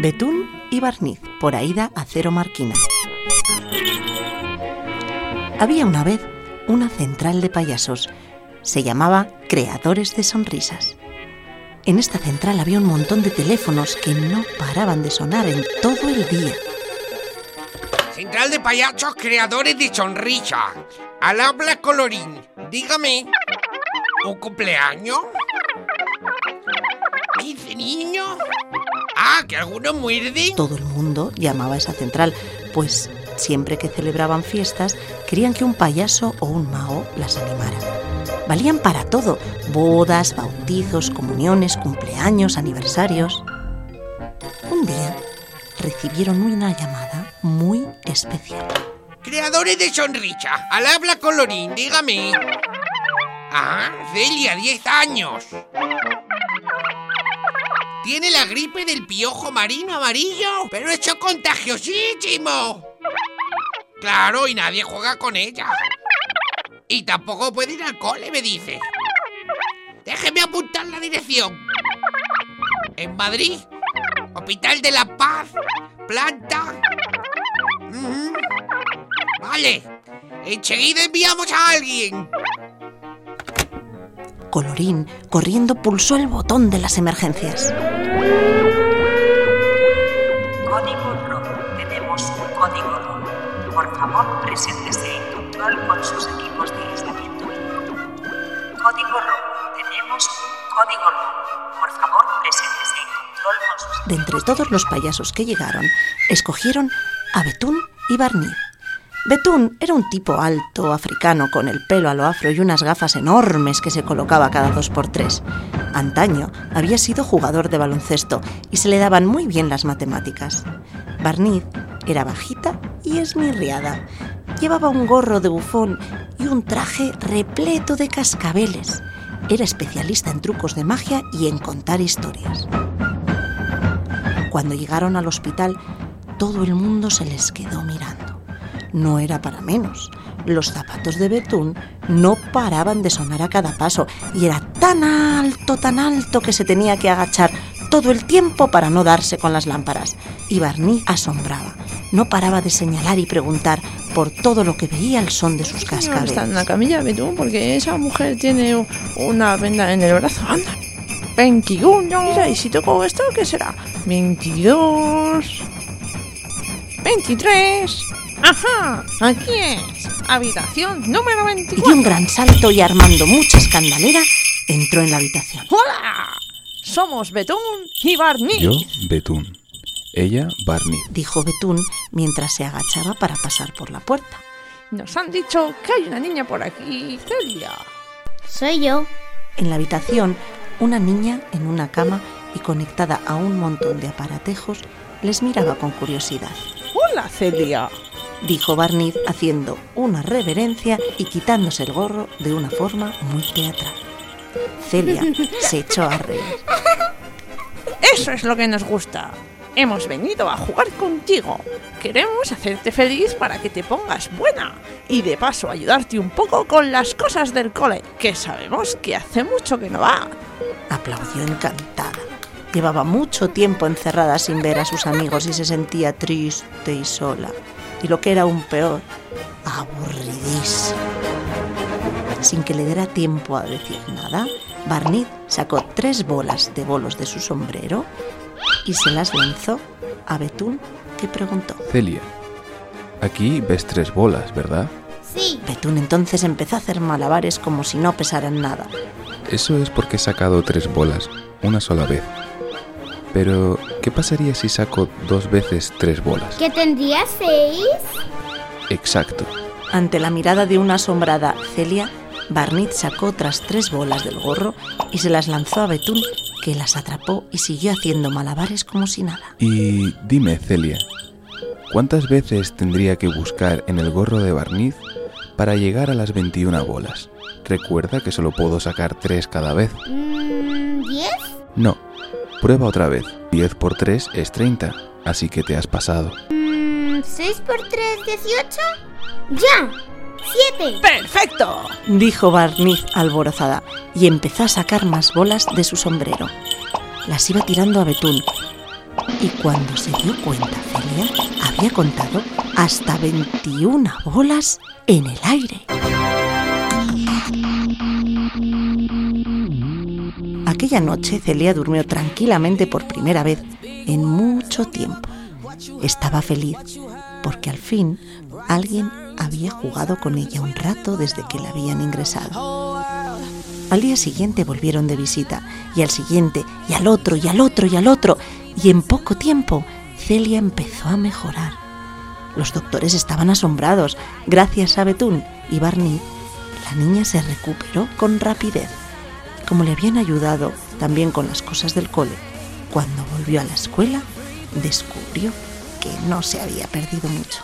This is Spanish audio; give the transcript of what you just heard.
Betún y Barniz, por Aida Acero Marquina. Había una vez una central de payasos. Se llamaba Creadores de Sonrisas. En esta central había un montón de teléfonos que no paraban de sonar en todo el día. Central de payasos creadores de sonrisa. Al habla colorín. Dígame. ¿Un cumpleaños? ¿15 niños? Ah, que algunos muerden. Todo el mundo llamaba a esa central, pues siempre que celebraban fiestas querían que un payaso o un mago las animara. Valían para todo, bodas, bautizos, comuniones, cumpleaños, aniversarios. Un día recibieron una llamada muy especial. Creadores de sonrisa. Al habla colorín. Dígame. Ah, Celia, 10 años. Tiene la gripe del piojo marino amarillo, pero es contagiosísimo. Claro, y nadie juega con ella. Y tampoco puede ir al cole, me dice. Déjeme apuntar la dirección. En Madrid, Hospital de la Paz, planta. Vale, enseguida enviamos a alguien. Colorín, corriendo, pulsó el botón de las emergencias. Código rojo. Tenemos un código rojo. Por favor, preséntese en control con sus equipos de aislamiento. Código rojo. Tenemos un código rojo. Por favor, preséntese en control con sus De entre todos los payasos que llegaron, escogieron a Betún y Barniz. Betún era un tipo alto, africano, con el pelo a lo afro y unas gafas enormes que se colocaba cada dos por tres. Antaño había sido jugador de baloncesto y se le daban muy bien las matemáticas. Barniz era bajita y esmirriada. Llevaba un gorro de bufón y un traje repleto de cascabeles. Era especialista en trucos de magia y en contar historias. Cuando llegaron al hospital, todo el mundo se les quedó mirando. No era para menos. Los zapatos de Betún no paraban de sonar a cada paso y era tan alto, tan alto que se tenía que agachar todo el tiempo para no darse con las lámparas. Y Barney asombraba. No paraba de señalar y preguntar por todo lo que veía al son de sus No está en la camilla, Betún, porque esa mujer tiene una venda en el brazo. Anda. 21. Mira, y si toco esto, ¿qué será? 22. 23. Ajá, aquí es. Habitación número Y de 24. un gran salto y armando mucha escandalera, entró en la habitación. ¡Hola! Somos Betún y Barney. Yo, Betún. Ella, Barney. Dijo Betún mientras se agachaba para pasar por la puerta. Nos han dicho que hay una niña por aquí, Celia. Soy yo. En la habitación, una niña en una cama y conectada a un montón de aparatejos les miraba con curiosidad. Hola, Celia. Dijo Barniz haciendo una reverencia y quitándose el gorro de una forma muy teatral. Celia se echó a reír. Eso es lo que nos gusta. Hemos venido a jugar contigo. Queremos hacerte feliz para que te pongas buena y de paso ayudarte un poco con las cosas del cole, que sabemos que hace mucho que no va. Aplaudió encantada. Llevaba mucho tiempo encerrada sin ver a sus amigos y se sentía triste y sola. Y lo que era aún peor, aburridísima. Sin que le diera tiempo a decir nada, Barney sacó tres bolas de bolos de su sombrero y se las lanzó a Betún, que preguntó. Celia. Aquí ves tres bolas, ¿verdad? Sí. Betún entonces empezó a hacer malabares como si no pesaran nada. Eso es porque he sacado tres bolas, una sola vez. Pero, ¿qué pasaría si saco dos veces tres bolas? ¿Que tendría seis? Exacto. Ante la mirada de una asombrada Celia, Barnit sacó otras tres bolas del gorro y se las lanzó a Betún, que las atrapó y siguió haciendo malabares como si nada. Y dime, Celia, ¿cuántas veces tendría que buscar en el gorro de barniz para llegar a las 21 bolas? Recuerda que solo puedo sacar tres cada vez. Mm, ¿Diez? No, prueba otra vez. 10 por 3 es 30, así que te has pasado. Mm, ¿Seis por tres, dieciocho? ¡Ya! ¡Siete! ¡Perfecto! dijo Barniz alborozada y empezó a sacar más bolas de su sombrero. Las iba tirando a Betún y cuando se dio cuenta Celia había contado hasta 21 bolas en el aire. Aquella noche Celia durmió tranquilamente por primera vez en mucho tiempo. Estaba feliz porque al fin alguien había jugado con ella un rato desde que la habían ingresado. Al día siguiente volvieron de visita y al siguiente y al otro y al otro y al otro y en poco tiempo Celia empezó a mejorar. Los doctores estaban asombrados. Gracias a Betún y Barney, la niña se recuperó con rapidez. Como le habían ayudado también con las cosas del cole, cuando volvió a la escuela, descubrió que no se había perdido mucho.